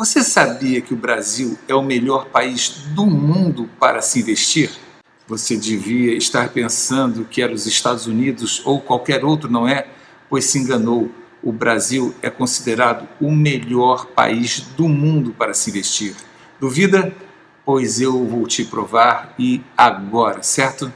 Você sabia que o Brasil é o melhor país do mundo para se investir? Você devia estar pensando que era os Estados Unidos ou qualquer outro, não é? Pois se enganou. O Brasil é considerado o melhor país do mundo para se investir. Duvida? Pois eu vou te provar e agora, certo?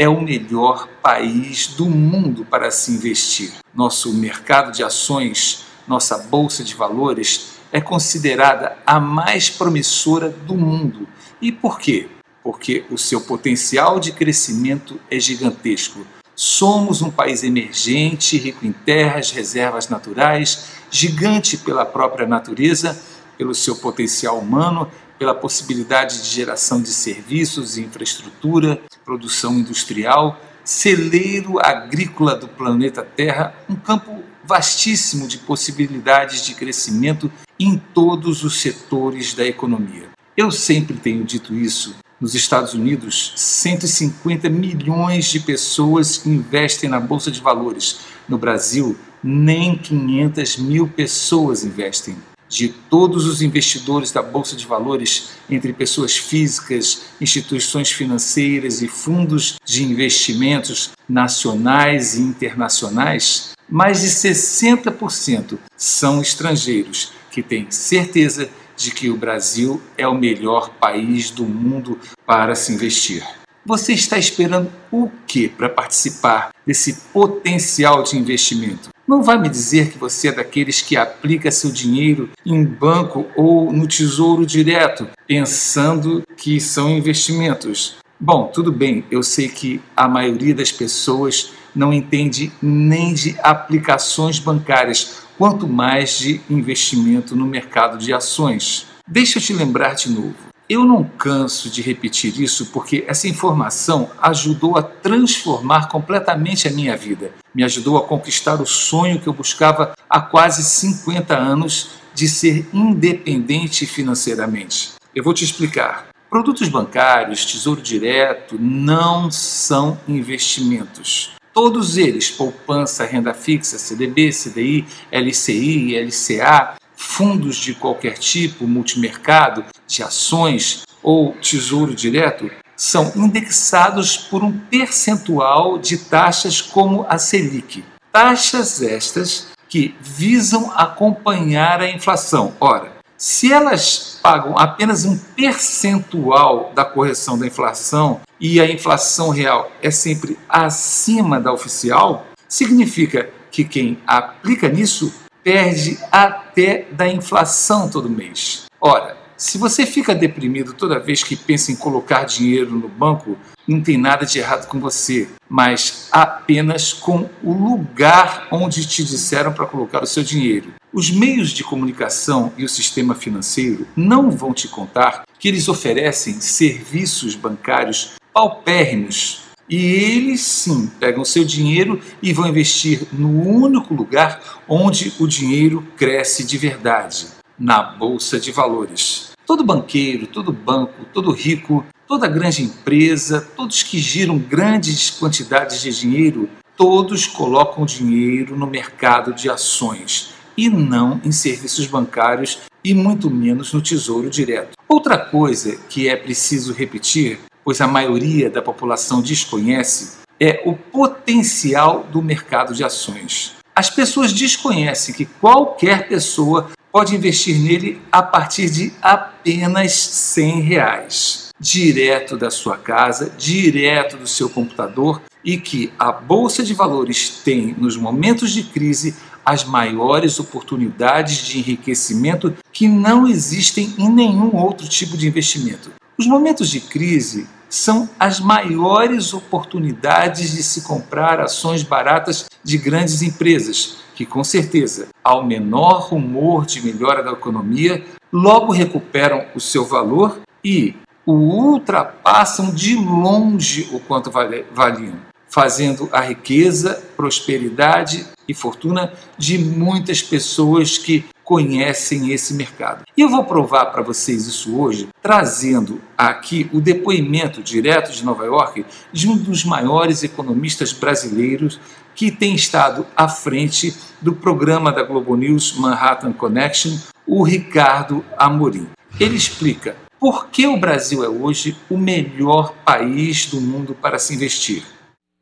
É o melhor país do mundo para se investir. Nosso mercado de ações, nossa bolsa de valores é considerada a mais promissora do mundo. E por quê? Porque o seu potencial de crescimento é gigantesco. Somos um país emergente, rico em terras, reservas naturais, gigante pela própria natureza, pelo seu potencial humano pela possibilidade de geração de serviços e infraestrutura, produção industrial, celeiro agrícola do planeta Terra, um campo vastíssimo de possibilidades de crescimento em todos os setores da economia. Eu sempre tenho dito isso. Nos Estados Unidos, 150 milhões de pessoas investem na Bolsa de Valores. No Brasil, nem 500 mil pessoas investem de todos os investidores da Bolsa de Valores, entre pessoas físicas, instituições financeiras e fundos de investimentos nacionais e internacionais, mais de 60% são estrangeiros que têm certeza de que o Brasil é o melhor país do mundo para se investir. Você está esperando o que para participar desse potencial de investimento? Não vai me dizer que você é daqueles que aplica seu dinheiro em banco ou no tesouro direto, pensando que são investimentos. Bom, tudo bem, eu sei que a maioria das pessoas não entende nem de aplicações bancárias, quanto mais de investimento no mercado de ações. Deixa eu te lembrar de novo. Eu não canso de repetir isso porque essa informação ajudou a transformar completamente a minha vida. Me ajudou a conquistar o sonho que eu buscava há quase 50 anos de ser independente financeiramente. Eu vou te explicar. Produtos bancários, tesouro direto, não são investimentos. Todos eles, poupança, renda fixa, CDB, CDI, LCI, LCA, fundos de qualquer tipo, multimercado, de ações ou tesouro direto, são indexados por um percentual de taxas como a Selic. Taxas estas que visam acompanhar a inflação. Ora, se elas pagam apenas um percentual da correção da inflação e a inflação real é sempre acima da oficial, significa que quem aplica nisso perde até da inflação todo mês. Ora, se você fica deprimido toda vez que pensa em colocar dinheiro no banco, não tem nada de errado com você, mas apenas com o lugar onde te disseram para colocar o seu dinheiro. Os meios de comunicação e o sistema financeiro não vão te contar que eles oferecem serviços bancários paupérrimos e eles sim pegam seu dinheiro e vão investir no único lugar onde o dinheiro cresce de verdade na bolsa de valores. Todo banqueiro, todo banco, todo rico, toda grande empresa, todos que giram grandes quantidades de dinheiro, todos colocam dinheiro no mercado de ações e não em serviços bancários e muito menos no tesouro direto. Outra coisa que é preciso repetir pois a maioria da população desconhece, é o potencial do mercado de ações. As pessoas desconhecem que qualquer pessoa pode investir nele a partir de apenas 100 reais, direto da sua casa, direto do seu computador, e que a bolsa de valores tem nos momentos de crise as maiores oportunidades de enriquecimento que não existem em nenhum outro tipo de investimento. Os momentos de crise são as maiores oportunidades de se comprar ações baratas de grandes empresas, que com certeza, ao menor rumor de melhora da economia, logo recuperam o seu valor e o ultrapassam de longe o quanto valiam. fazendo a riqueza, prosperidade e fortuna de muitas pessoas que conhecem esse mercado. E eu vou provar para vocês isso hoje, trazendo aqui o depoimento direto de Nova York de um dos maiores economistas brasileiros que tem estado à frente do programa da Globo News Manhattan Connection, o Ricardo Amorim. Ele explica por que o Brasil é hoje o melhor país do mundo para se investir.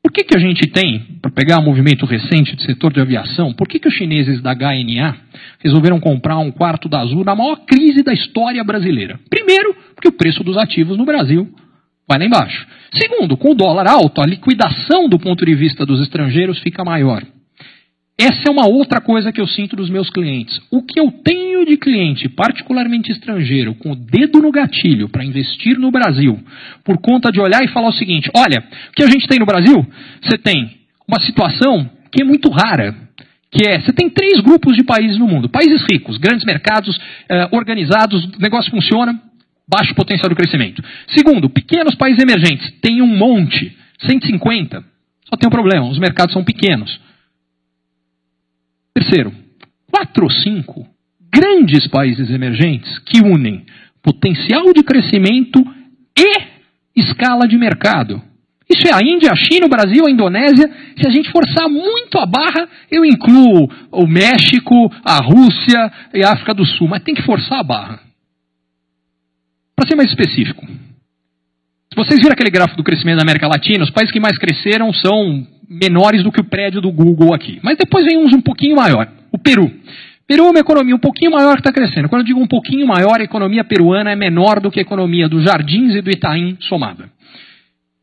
Por que, que a gente tem, para pegar um movimento recente do setor de aviação, por que, que os chineses da HNA resolveram comprar um quarto da Azul na maior crise da história brasileira? Primeiro, porque o preço dos ativos no Brasil vai lá embaixo. Segundo, com o dólar alto, a liquidação do ponto de vista dos estrangeiros fica maior. Essa é uma outra coisa que eu sinto dos meus clientes. O que eu tenho de cliente, particularmente estrangeiro, com o dedo no gatilho para investir no Brasil, por conta de olhar e falar o seguinte: olha, o que a gente tem no Brasil? Você tem uma situação que é muito rara, que é, você tem três grupos de países no mundo. Países ricos, grandes mercados, eh, organizados, o negócio funciona, baixo potencial de crescimento. Segundo, pequenos países emergentes, tem um monte, 150, só tem um problema, os mercados são pequenos. Terceiro, quatro ou cinco grandes países emergentes que unem potencial de crescimento e escala de mercado. Isso é a Índia, a China, o Brasil, a Indonésia. Se a gente forçar muito a barra, eu incluo o México, a Rússia e a África do Sul, mas tem que forçar a barra. Para ser mais específico, se vocês viram aquele gráfico do crescimento da América Latina, os países que mais cresceram são menores do que o prédio do Google aqui. Mas depois vem uns um pouquinho maior. O Peru. Peru é uma economia um pouquinho maior que está crescendo. Quando eu digo um pouquinho maior, a economia peruana é menor do que a economia dos Jardins e do Itaim somada.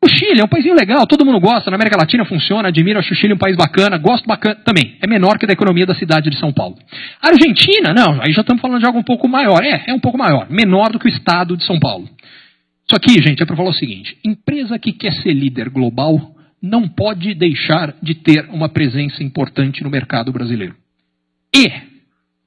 O Chile é um país legal, todo mundo gosta, na América Latina funciona, admiro, acho o Chile um país bacana, gosto bacana também. É menor que da economia da cidade de São Paulo. A Argentina, não, aí já estamos falando de algo um pouco maior. É, é um pouco maior, menor do que o estado de São Paulo. Isso aqui, gente, é para falar o seguinte: empresa que quer ser líder global não pode deixar de ter uma presença importante no mercado brasileiro. E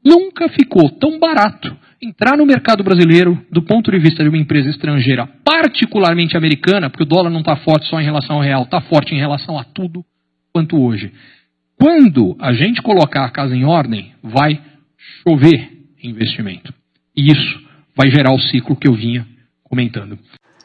nunca ficou tão barato entrar no mercado brasileiro do ponto de vista de uma empresa estrangeira, particularmente americana, porque o dólar não está forte só em relação ao real, está forte em relação a tudo quanto hoje. Quando a gente colocar a casa em ordem, vai chover investimento. E isso vai gerar o ciclo que eu vinha comentando.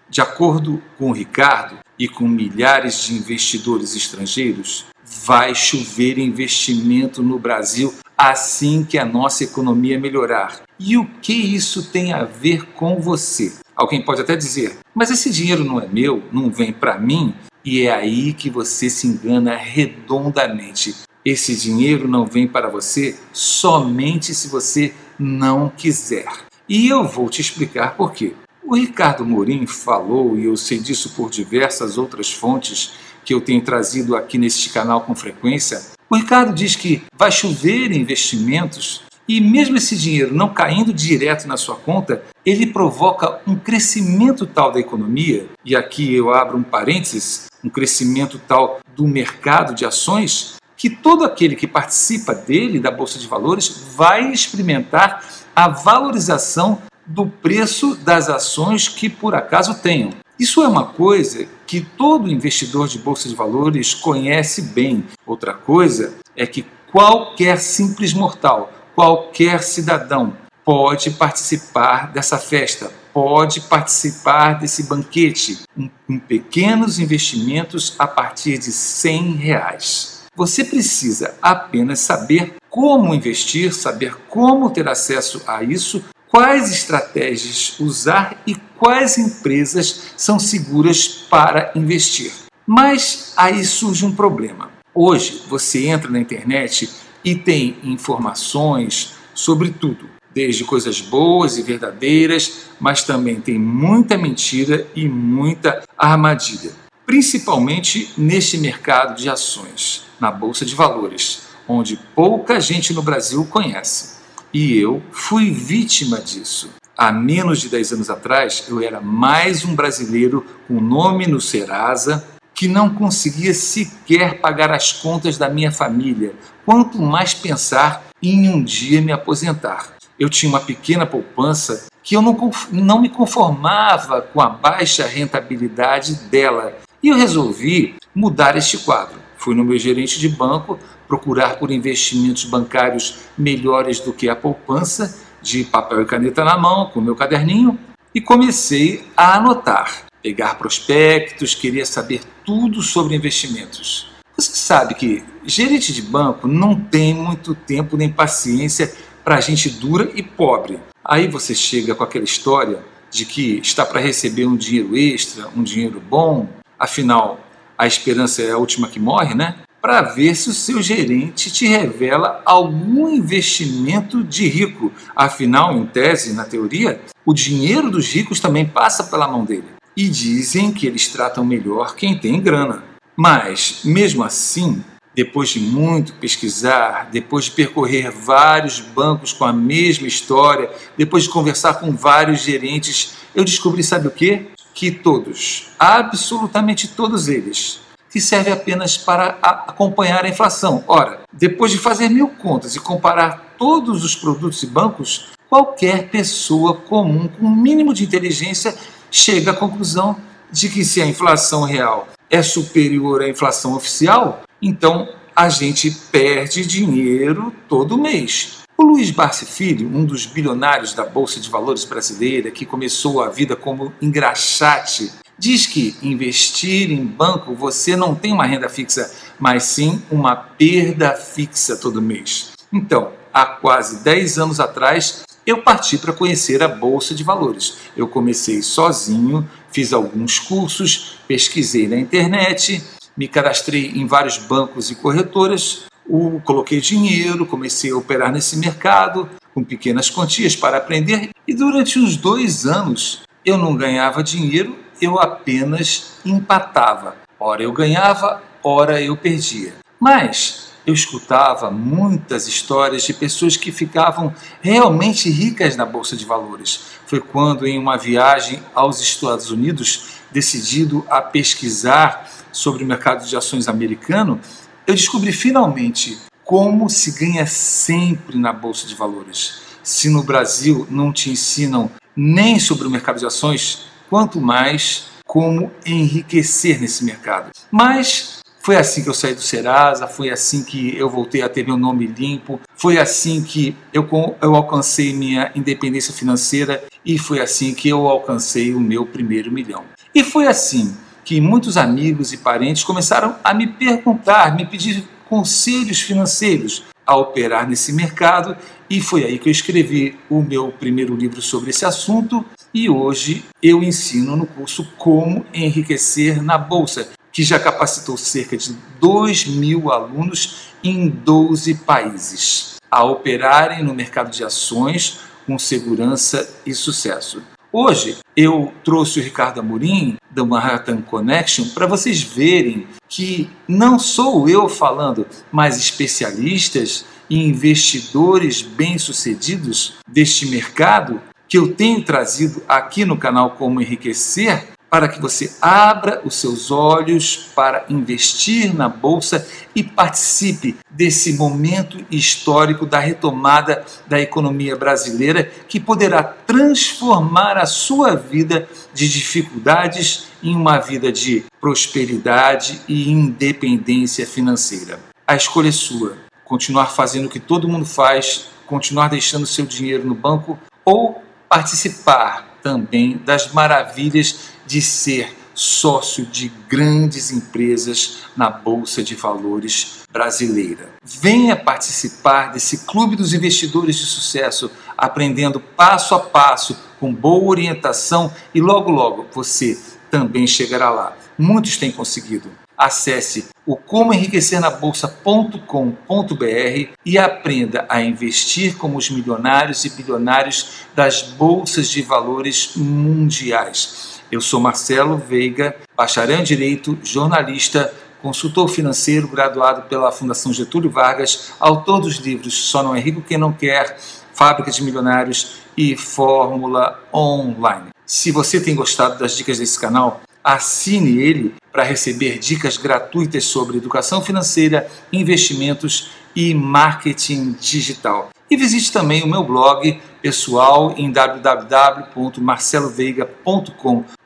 De acordo com o Ricardo e com milhares de investidores estrangeiros, vai chover investimento no Brasil assim que a nossa economia melhorar. E o que isso tem a ver com você? Alguém pode até dizer, mas esse dinheiro não é meu, não vem para mim, e é aí que você se engana redondamente. Esse dinheiro não vem para você somente se você não quiser. E eu vou te explicar por quê. O Ricardo Morim falou, e eu sei disso por diversas outras fontes que eu tenho trazido aqui neste canal com frequência. O Ricardo diz que vai chover investimentos e, mesmo esse dinheiro não caindo direto na sua conta, ele provoca um crescimento tal da economia, e aqui eu abro um parênteses, um crescimento tal do mercado de ações, que todo aquele que participa dele, da Bolsa de Valores, vai experimentar a valorização do preço das ações que por acaso tenham. Isso é uma coisa que todo investidor de bolsa de valores conhece bem. Outra coisa é que qualquer simples mortal, qualquer cidadão pode participar dessa festa, pode participar desse banquete com pequenos investimentos a partir de 100 reais. Você precisa apenas saber como investir, saber como ter acesso a isso quais estratégias usar e quais empresas são seguras para investir. Mas aí surge um problema. Hoje você entra na internet e tem informações sobre tudo, desde coisas boas e verdadeiras, mas também tem muita mentira e muita armadilha, principalmente neste mercado de ações, na bolsa de valores, onde pouca gente no Brasil conhece. E eu fui vítima disso. Há menos de 10 anos atrás, eu era mais um brasileiro com nome no Serasa que não conseguia sequer pagar as contas da minha família, quanto mais pensar em um dia me aposentar. Eu tinha uma pequena poupança que eu não, não me conformava com a baixa rentabilidade dela. E eu resolvi mudar este quadro. Fui no meu gerente de banco procurar por investimentos bancários melhores do que a poupança, de papel e caneta na mão, com meu caderninho, e comecei a anotar, pegar prospectos, queria saber tudo sobre investimentos. Você sabe que gerente de banco não tem muito tempo nem paciência para gente dura e pobre. Aí você chega com aquela história de que está para receber um dinheiro extra, um dinheiro bom, afinal, a esperança é a última que morre, né? Para ver se o seu gerente te revela algum investimento de rico. Afinal, em tese, na teoria, o dinheiro dos ricos também passa pela mão dele. E dizem que eles tratam melhor quem tem grana. Mas, mesmo assim, depois de muito pesquisar, depois de percorrer vários bancos com a mesma história, depois de conversar com vários gerentes, eu descobri, sabe o quê? Que todos, absolutamente todos eles, que servem apenas para acompanhar a inflação. Ora, depois de fazer mil contas e comparar todos os produtos e bancos, qualquer pessoa comum com o um mínimo de inteligência chega à conclusão de que se a inflação real é superior à inflação oficial, então a gente perde dinheiro todo mês. O Luiz Barsi Filho, um dos bilionários da Bolsa de Valores brasileira, que começou a vida como engraxate, diz que investir em banco você não tem uma renda fixa, mas sim uma perda fixa todo mês. Então, há quase 10 anos atrás, eu parti para conhecer a Bolsa de Valores. Eu comecei sozinho, fiz alguns cursos, pesquisei na internet, me cadastrei em vários bancos e corretoras, o, coloquei dinheiro, comecei a operar nesse mercado com pequenas quantias para aprender e durante uns dois anos eu não ganhava dinheiro, eu apenas empatava. Ora eu ganhava, ora eu perdia. Mas eu escutava muitas histórias de pessoas que ficavam realmente ricas na bolsa de valores. Foi quando, em uma viagem aos Estados Unidos, decidido a pesquisar sobre o mercado de ações americano, eu descobri finalmente como se ganha sempre na bolsa de valores. Se no Brasil não te ensinam nem sobre o mercado de ações, quanto mais como enriquecer nesse mercado. Mas foi assim que eu saí do Serasa, foi assim que eu voltei a ter meu nome limpo, foi assim que eu, eu alcancei minha independência financeira e foi assim que eu alcancei o meu primeiro milhão. E foi assim que muitos amigos e parentes começaram a me perguntar, me pedir conselhos financeiros a operar nesse mercado e foi aí que eu escrevi o meu primeiro livro sobre esse assunto e hoje eu ensino no curso Como Enriquecer na Bolsa, que já capacitou cerca de 2 mil alunos em 12 países a operarem no mercado de ações com segurança e sucesso. Hoje eu trouxe o Ricardo Amorim da Manhattan Connection para vocês verem que não sou eu falando, mas especialistas e investidores bem-sucedidos deste mercado que eu tenho trazido aqui no canal Como Enriquecer para que você abra os seus olhos para investir na bolsa e participe desse momento histórico da retomada da economia brasileira que poderá transformar a sua vida de dificuldades em uma vida de prosperidade e independência financeira. A escolha é sua. Continuar fazendo o que todo mundo faz, continuar deixando seu dinheiro no banco ou participar também das maravilhas de ser sócio de grandes empresas na Bolsa de Valores brasileira. Venha participar desse clube dos investidores de sucesso, aprendendo passo a passo, com boa orientação e logo logo você também chegará lá. Muitos têm conseguido. Acesse o comoenriquecernabolsa.com.br e aprenda a investir como os milionários e bilionários das bolsas de valores mundiais. Eu sou Marcelo Veiga, bacharel em Direito, jornalista, consultor financeiro graduado pela Fundação Getúlio Vargas, autor dos livros Só Não É Rico Quem Não Quer, Fábrica de Milionários e Fórmula Online. Se você tem gostado das dicas desse canal, assine ele para receber dicas gratuitas sobre educação financeira, investimentos e marketing digital. E visite também o meu blog pessoal em www.marceloveiga.com.br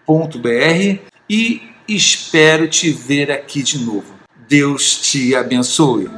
e Espero te ver aqui de novo. Deus te abençoe.